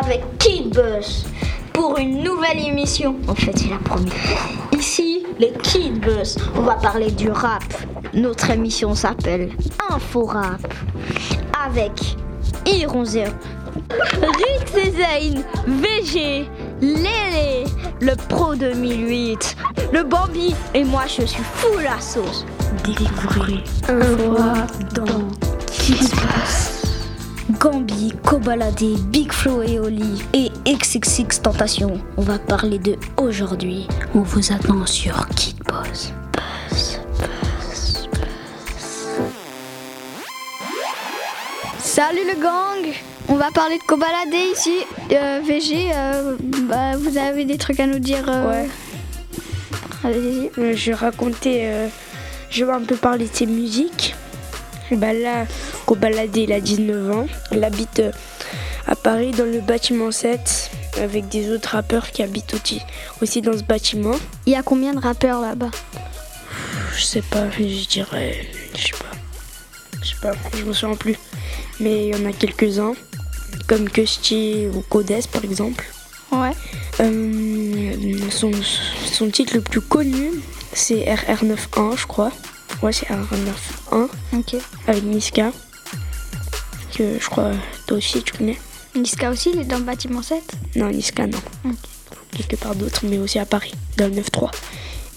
avec Kid Buzz pour une nouvelle émission. En fait, c'est la première. Ici, les Kid Buzz. On va parler du rap. Notre émission s'appelle Info Rap avec Iron Zero, Rick Cézaine, VG, Lélé, le Pro 2008, le Bambi et moi je suis fou la sauce. Découvrez Info Rap dans Kid Buzz. Gambi, Kobalade, Big Flo et Oli et XXX Tentation. On va parler de aujourd'hui. On vous attend sur Kid Buzz. Buzz, buzz, Salut le gang On va parler de Kobalade ici. Euh, VG, euh, bah, vous avez des trucs à nous dire euh, Ouais. Allez-y. Euh, je vais raconter, euh, je vais un peu parler de ses musiques. Et bah là, Kobalade, il a 19 ans. Il habite euh, à Paris dans le bâtiment 7 avec des autres rappeurs qui habitent aussi, aussi dans ce bâtiment. Il y a combien de rappeurs là-bas? Je sais pas, je dirais, je sais pas. Je sais pas, je me souviens plus. Mais il y en a quelques-uns, comme Kusti ou Codes par exemple. Ouais. Euh, son, son titre le plus connu, c'est RR91, je crois. Ouais, c'est RR91 Ok. avec Niska. Que je crois, toi aussi, tu connais. Niska aussi, il est dans le bâtiment 7 Non, Niska, non. Quelque part d'autre, mais aussi à Paris, dans le 9-3.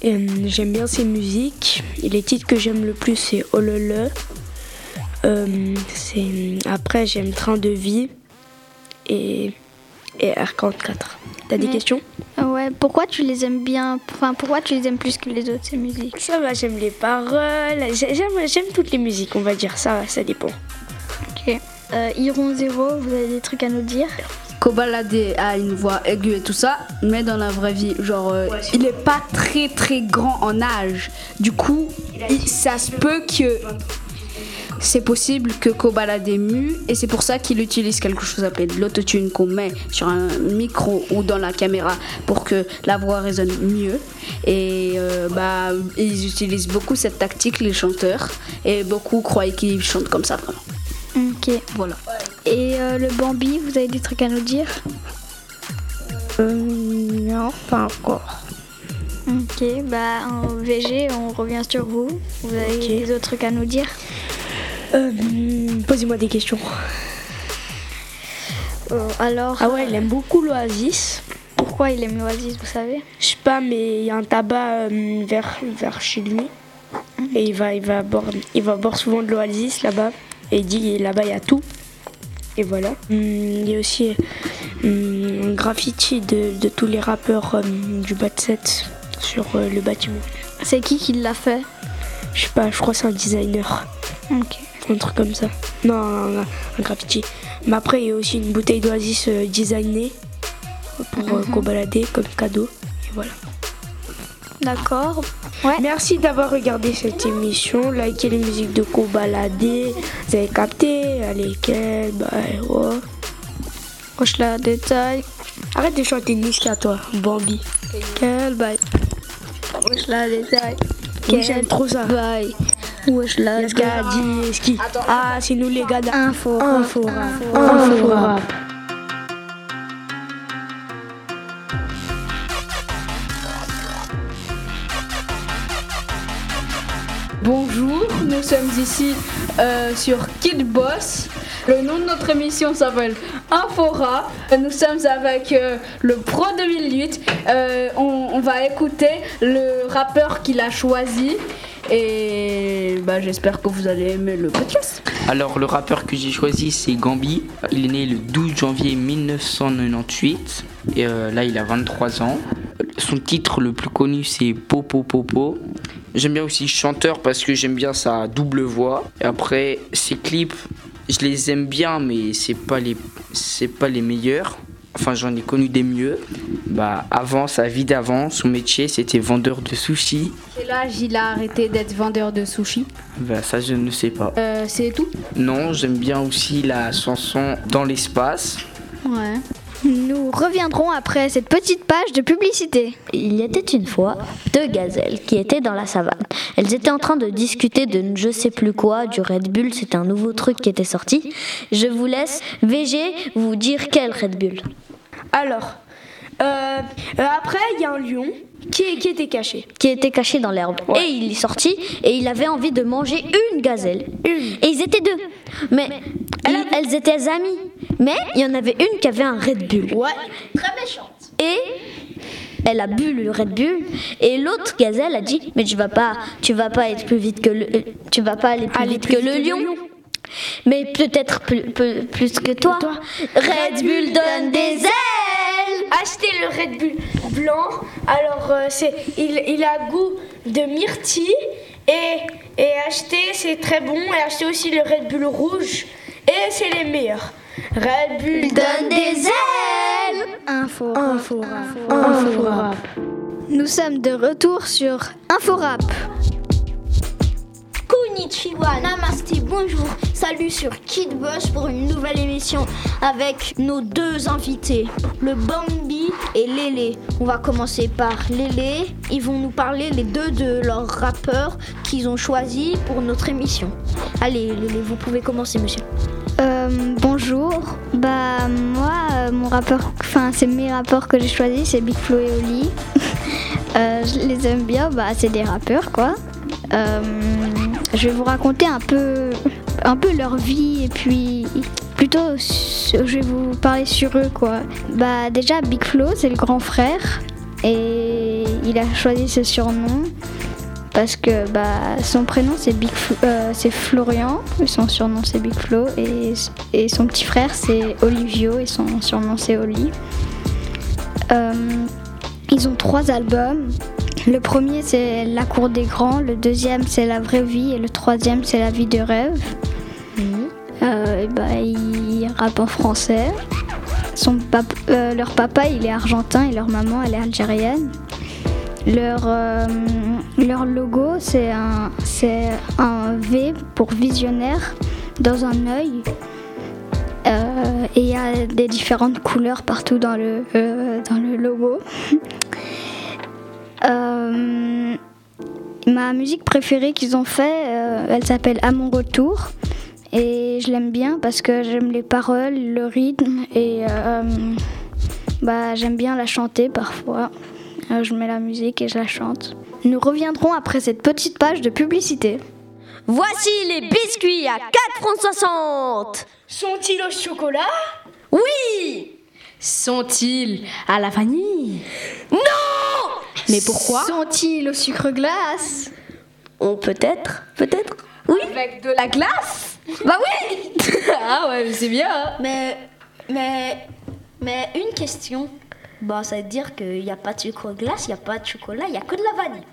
Et, euh, j'aime bien ses musiques. Et les titres que j'aime le plus, c'est Oh le le. Euh, c'est- Après, j'aime Train de vie et, et R44. T'as des questions? Ouais, pourquoi tu les aimes bien Enfin, pourquoi tu les aimes plus que les autres, ces musiques? Ça va, j'aime les paroles. J'ai- J'aime, j'aime toutes les musiques, on va dire. Ça, va, ça dépend. Euh, Iron Zero, vous avez des trucs à nous dire Kobalade a une voix aiguë et tout ça, mais dans la vraie vie, genre, euh, il est pas très très grand en âge. Du coup, il- ça se peut que c'est possible que Kobalade mue et c'est pour ça qu'il utilise quelque chose appelé de l'autotune qu'on met sur un micro ou dans la caméra pour que la voix résonne mieux. Et euh, bah, ils utilisent beaucoup cette tactique, les chanteurs, et beaucoup croient qu'ils chantent comme ça vraiment. Ok. Voilà. Et euh, le Bambi, vous avez des trucs à nous dire? Euh, non, pas encore. Ok, bah en VG, on revient sur vous. Vous avez des autres trucs à nous dire? Euh, Posez-moi des questions. Alors, Ah ouais, il aime beaucoup l'Oasis. pourquoi il aime l'Oasis, vous savez? Je sais pas, mais il y a un tabac vers, vers chez lui. Et il va, il, va boire, il va boire souvent de l'Oasis là-bas. Et il dit là-bas il y a tout. Et voilà. Hum, Il y a aussi hum, un graffiti de, de tous les rappeurs hum, du Bat 7 sur euh, le bâtiment. C'est qui qui l'a fait? Je sais pas, je crois que c'est un designer. Ok. Un truc comme ça. Non, un, un graffiti. Mais après, il y a aussi une bouteille d'Oasis euh, designée pour euh, Kobalade comme cadeau. Et voilà. D'accord. Ouais. Merci d'avoir regardé cette émission. Likez les musiques de Kobalade. Vous avez capté Allez, quel Bye. ouais. Wesh la détail. Arrête de chanter Niska, toi, Bambi. Quel bail. Wesh la détail. J'aime trop ça. bail. Wesh la ski. Ah, c'est nous les gars. d'un- Info. Info. Info nous sommes ici euh, sur Kid Boss. Le nom de notre émission s'appelle Infora. Nous sommes avec euh, le Pro 2008. Euh, on, va écouter le rappeur qu'il a choisi. Et bah, j'espère que vous allez aimer le podcast. Alors le rappeur que j'ai choisi c'est Gambi. Il est né le 12 janvier 1998 et là il a 23 ans. Son titre le plus connu c'est Popo Popo. J'aime bien aussi chanteur parce que j'aime bien sa double voix. Et après ses clips, je les aime bien mais c'est pas les c'est pas les meilleurs. Enfin j'en ai connu des mieux. Bah avant sa vie d'avant, son métier c'était vendeur de sushis. Quel âge il a arrêté d'être vendeur de sushi Bah ça je ne sais pas. Euh, C'est tout? Non, j'aime bien aussi la chanson Dans l'espace. Ouais. Nous reviendrons après cette petite page de publicité. Il y était une fois deux gazelles qui étaient dans la savane. Elles étaient en train de discuter de je sais plus quoi, du Red Bull, c'était un nouveau truc qui était sorti. Je vous laisse, VG, vous dire quel Red Bull. Alors, euh, euh, après, il y a un lion qui, qui était caché. Qui était caché dans l'herbe. Et il est sorti et il avait envie de manger une gazelle. Une. Et ils étaient deux. Mais elles étaient amies. Mais il y en avait une qui avait un Red Bull. Ouais. Et elle a bu le Red Bull et l'autre gazelle a dit mais tu vas pas tu vas pas être plus vite que le tu vas pas aller plus Aller vite plus que le vite que le lion. lion. Mais peut-être plus, plus- plus que toi. Red Bull donne des ailes. Achetez le Red Bull blanc. Alors, euh, c'est, il, il a goût de myrtille. Et, et achetez, c'est très bon. Et achetez aussi le Red Bull rouge. Et c'est les meilleurs. Red Bull Donne des ailes. Info. Info Info rap. Nous sommes de retour sur Inforap. Bonjour, salut sur Kid pour une nouvelle émission avec nos deux invités, le Bambi et Lélé. On va commencer par Lélé, ils vont nous parler les deux de leurs rappeurs qu'ils ont choisis pour notre émission. Allez Lélé, vous pouvez commencer monsieur. Euh, bonjour. Bah moi, euh, mon rappeur, enfin c'est mes rappeurs que j'ai choisis, c'est Big Flo et Oli. Euh, je les aime bien, bah c'est des rappeurs quoi. Je vais vous raconter un peu, un peu leur vie et puis plutôt je vais vous parler sur eux quoi. Bah déjà Big Flo c'est le grand frère et il a choisi ce surnom parce que bah, son prénom c'est Big euh, c'est Florian, son surnom c'est Big Flo et, et son petit frère c'est Olivio et son surnom c'est Oli. Euh, ils ont trois albums. Le premier c'est La cour des grands, le deuxième c'est La vraie vie et le troisième c'est La vie de rêve. Euh, et bah, ils rappent en français. Son pap- euh, leur papa il est argentin et leur maman elle est algérienne. Leur, euh, leur logo, c'est un, V pour visionnaire dans un œil. Euh, et il y a des différentes couleurs partout dans le, euh, dans le logo. Euh, ma musique préférée qu'ils ont fait, euh, elle s'appelle À mon retour. Et je l'aime bien parce que j'aime les paroles, le rythme et euh, bah, j'aime bien la chanter parfois. Je mets la musique et je la chante. Nous reviendrons après cette petite page de publicité. Voici les biscuits à 4 francs 60. Sont-ils au chocolat? Oui Sont-ils à la vanille? Mais pourquoi Sont-ils au sucre glace On peut-être, peut-être. Oui. Avec de la glace Bah oui Ah ouais, mais c'est bien. hein. Mais, mais, mais une question. Bah, ça veut dire qu'il n'y a pas de sucre glace, il n'y a pas de chocolat, il n'y a que de la vanille.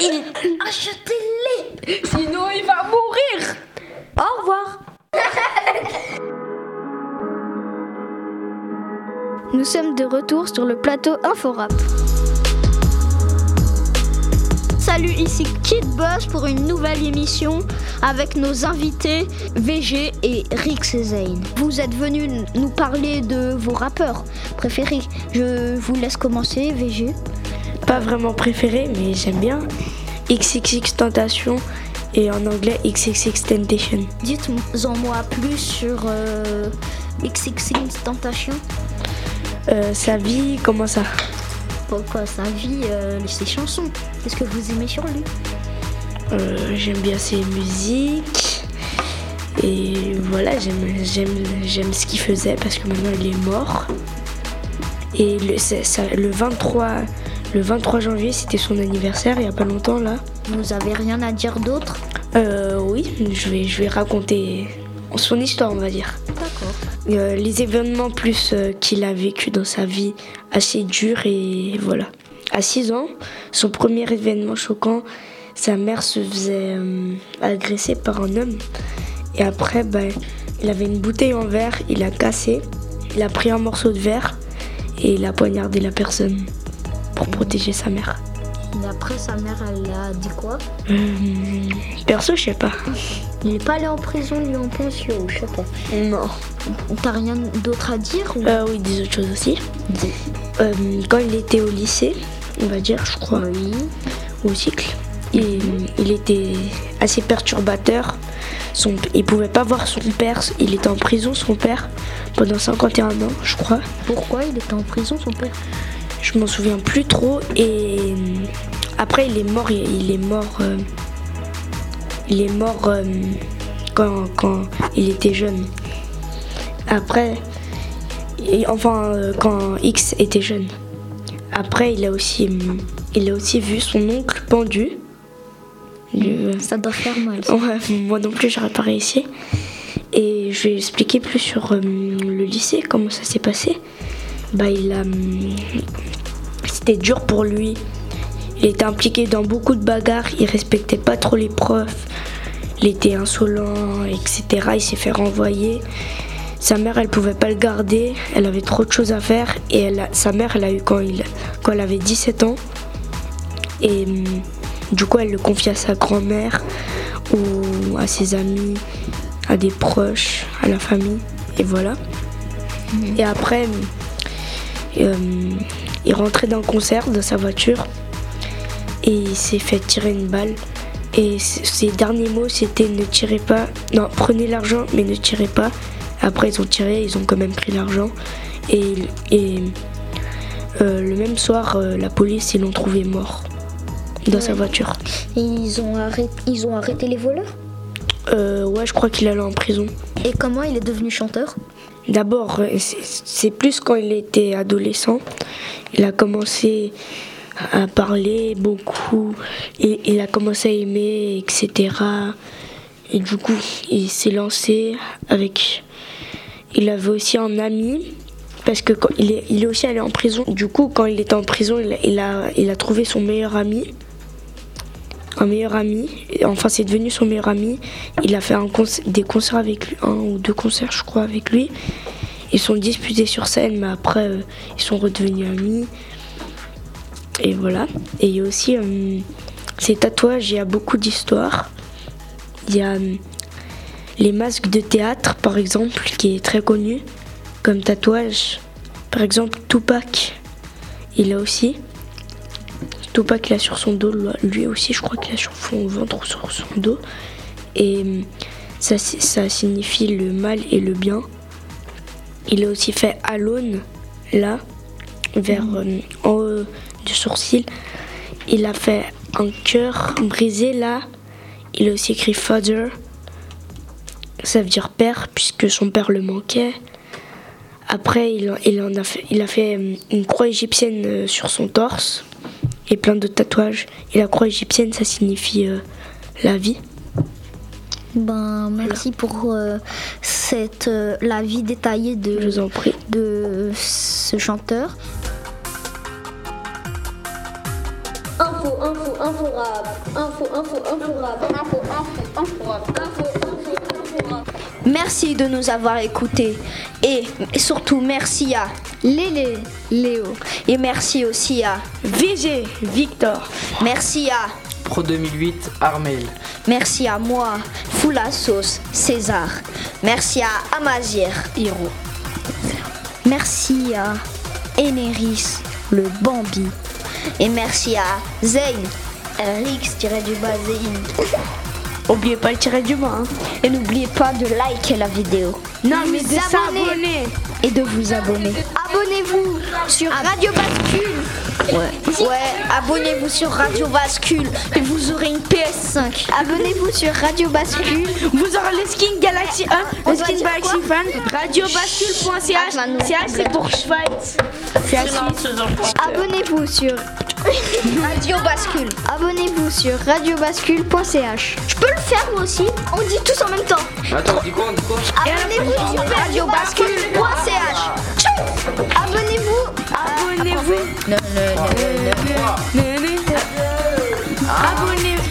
Il... Achetez-les Sinon, il va mourir. Au revoir Nous sommes de retour sur le plateau Inforap. Salut, ici Kid Boss pour une nouvelle émission avec nos invités VG et Rix Zane. Vous êtes venus nous parler de vos rappeurs préférés. Je vous laisse commencer, VG. Pas vraiment préféré, mais j'aime bien. XXX Tentation et en anglais XXX Temptation. Dites-en moi plus sur euh, XXX Tentation. Euh, sa vie, comment ça Pourquoi sa vie, euh, ses chansons. Qu'est-ce que vous aimez sur lui Euh, J'aime bien ses musiques. Et voilà, j'aime ce qu'il faisait parce que maintenant il est mort. Et le, c'est- ça- le 23 le 23 janvier, c'était son anniversaire, il y a pas longtemps là. Vous avez rien à dire d'autre Euh, oui, je vais, je vais raconter son histoire, on va dire. D'accord. Euh, les événements plus euh, qu'il a vécu dans sa vie assez durs et voilà. À 6 ans, son premier événement choquant, sa mère se faisait euh, agresser par un homme. Et après, ben, il avait une bouteille en verre, il a cassé, il a pris un morceau de verre et il a poignardé la personne pour protéger sa mère. Mais après, sa mère, elle a dit quoi Hum, perso, je sais pas. Il est pas allé en prison, lui en pension, je sais pas. Non. T'as rien d'autre à dire ou... Euh, oui, des autres choses aussi. Euh, quand il était au lycée, on va dire, je crois, Oui. au cycle, il, il était assez perturbateur. Son, il pouvait pas voir son père. Il était en prison, son père, pendant 51 ans, je crois. Pourquoi il était en prison, son père? Je m'en souviens plus trop. Et après, il est mort. Il, est mort. euh, il est mort euh, quand, quand il était jeune. Après, et- enfin, euh, quand X était jeune. Après, il a aussi, il a aussi vu son oncle pendu. Du- Ça doit faire mal. Ouais, moi non plus, j'aurais pas réussi. Et je vais expliquer plus sur euh, le lycée, comment ça s'est passé. Bah, il a. hum, C'était dur pour lui. Il était impliqué dans beaucoup de bagarres, il respectait pas trop les profs, il était insolent, etc. Il s'est fait renvoyer. Sa mère, elle pouvait pas le garder, elle avait trop de choses à faire. Et elle a- sa mère, elle a eu quand, il, quand elle avait 17 ans. Et hum, du coup, elle le confie à sa grand-mère ou à ses amis, à des proches, à la famille. Et voilà. Et après, euh, il rentrait d'un concert dans sa voiture et il s'est fait tirer une balle. Et ses derniers mots, c'était ne tirez pas. Non, prenez l'argent, mais ne tirez pas. Après, ils ont tiré, ils ont quand même pris l'argent. Et, et euh, le même soir, euh, la police, ils l'ont trouvé mort dans sa voiture. Et ils ont, arrêté, ils ont arrêté les voleurs? Euh, ouais, je crois qu'il allait en prison. Et comment il est devenu chanteur? D'abord, euh, c'est- c'est plus quand il était adolescent. Il a commencé à parler beaucoup. Et il a commencé à aimer, etc. Et du coup, il s'est lancé avec. Il avait aussi un ami. Parce que il, est, il est aussi allé en prison. Du coup, quand il était en prison, il a, il a, trouvé son meilleur ami. Un meilleur ami. Enfin, c'est devenu son meilleur ami. Il a fait des concerts avec lui, un ou deux concerts, je crois, avec lui. Ils sont disputés sur scène, mais après, euh, ils sont redevenus amis. Et voilà. Et il y a aussi euh, ces tatouages, il y a beaucoup d'histoires. Il y a euh, les masques de théâtre, par exemple, qui est très connu comme tatouage. Par exemple, Tupac, il a aussi. Tupac, il a sur son dos, lui aussi, je crois qu'il a sur son ventre ou sur son dos. Et euh, ça, si- ça signifie le mal et le bien. Il a aussi fait Alone, là, vers euh, en du sourcil. Il a fait un cœur brisé, là. Il a aussi écrit Father. Ça veut dire père, puisque son père le manquait. Après, il, en- il en a fait, il a fait euh, une croix égyptienne euh, sur son torse et plein de tatouages. Et la croix égyptienne, ça signifie euh, la vie. Ben, merci pour euh, cette, euh, la vie détaillée Je de, vous en prie. de ce chanteur. Info, info, info rap. Info, info, info rap. Info, info, info rap. Info, info, info rap. Merci de nous avoir écoutés. Et surtout, merci à Lélé, Léo. Et merci aussi à VG, Victor. Merci à Pro 2008, Armel. Merci à moi, Foula Sauce, César. Merci à Amazir, Hiro. Merci à Eneris, le Bambi. Et merci à Zayn, Rix tiré du bas Zayn. Oubliez pas le tiret du bas. hein. Et n'oubliez pas de liker la vidéo Non, mais de abonner. s'abonner. et de vous abonner. Abonnez-vous sur Radio Bascule. Ouais, ouais abonnez-vous sur Radio Bascule et vous aurez une PS5. Abonnez-vous sur Radio Bascule. Vous aurez le skin Galaxy 1, On le skin Galaxy Fan, radiobascule.ch. Ah. CH c'est pour Schweiz. C'est à suivre. Abonnez-vous sur Radio Bascule. abonnez-vous sur radiobascule.ch. Je peux le faire moi aussi On dit tous en même temps. Attends, dis quoi, on dit quoi Abonnez-vous sur radiobascule.ch. Abonnez-vous. Abonnez-vous. Abonnez-vous.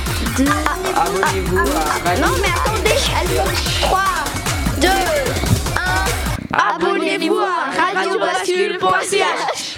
Abonnez-vous à Non mais attendez, font 3, 2, 1. Abonnez-vous à radiobascule.ch.